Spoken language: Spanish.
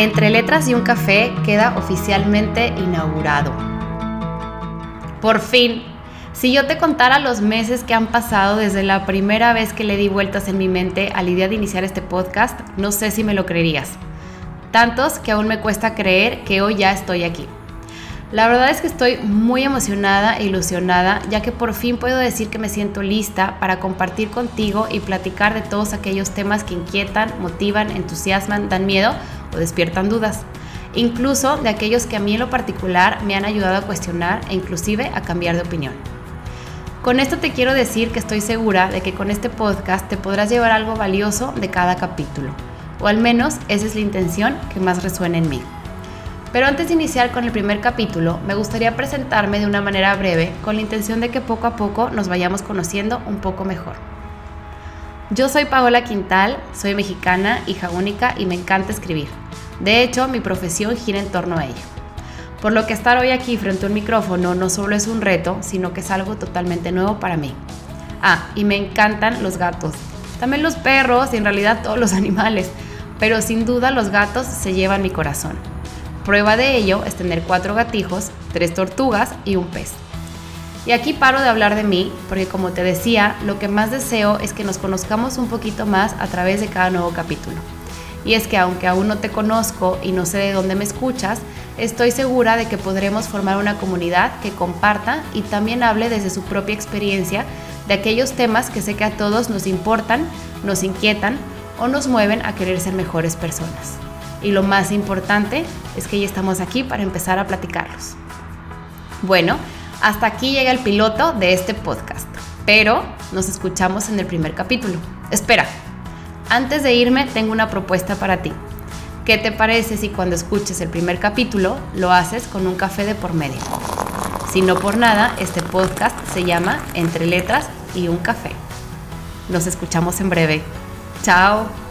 Entre Letras y un Café queda oficialmente inaugurado. Por fin, si yo te contara los meses que han pasado desde la primera vez que le di vueltas en mi mente a la idea de iniciar este podcast, no sé si me lo creerías. Tantos que aún me cuesta creer que hoy ya estoy aquí. La verdad es que estoy muy emocionada e ilusionada ya que por fin puedo decir que me siento lista para compartir contigo y platicar de todos aquellos temas que inquietan, motivan, entusiasman, dan miedo o despiertan dudas. Incluso de aquellos que a mí en lo particular me han ayudado a cuestionar e inclusive a cambiar de opinión. Con esto te quiero decir que estoy segura de que con este podcast te podrás llevar algo valioso de cada capítulo, o al menos esa es la intención que más resuena en mí. Pero antes de iniciar con el primer capítulo, me gustaría presentarme de una manera breve con la intención de que poco a poco nos vayamos conociendo un poco mejor. Yo soy Paola Quintal, soy mexicana, hija única y me encanta escribir. De hecho, mi profesión gira en torno a ello. Por lo que estar hoy aquí frente a un micrófono no solo es un reto, sino que es algo totalmente nuevo para mí. Ah, y me encantan los gatos. También los perros y en realidad todos los animales. Pero sin duda los gatos se llevan mi corazón. Prueba de ello es tener cuatro gatijos, tres tortugas y un pez. Y aquí paro de hablar de mí, porque como te decía, lo que más deseo es que nos conozcamos un poquito más a través de cada nuevo capítulo. Y es que aunque aún no te conozco y no sé de dónde me escuchas, estoy segura de que podremos formar una comunidad que comparta y también hable desde su propia experiencia de aquellos temas que sé que a todos nos importan, nos inquietan o nos mueven a querer ser mejores personas y lo más importante es que ya estamos aquí para empezar a platicarlos. Bueno, hasta aquí llega el piloto de este podcast, pero nos escuchamos en el primer capítulo. Espera, antes de irme tengo una propuesta para ti. ¿Qué te parece si cuando escuches el primer capítulo lo haces con un café de por medio? Si no por nada, este podcast se llama Entre Letras y un Café. Nos escuchamos en breve. Chao.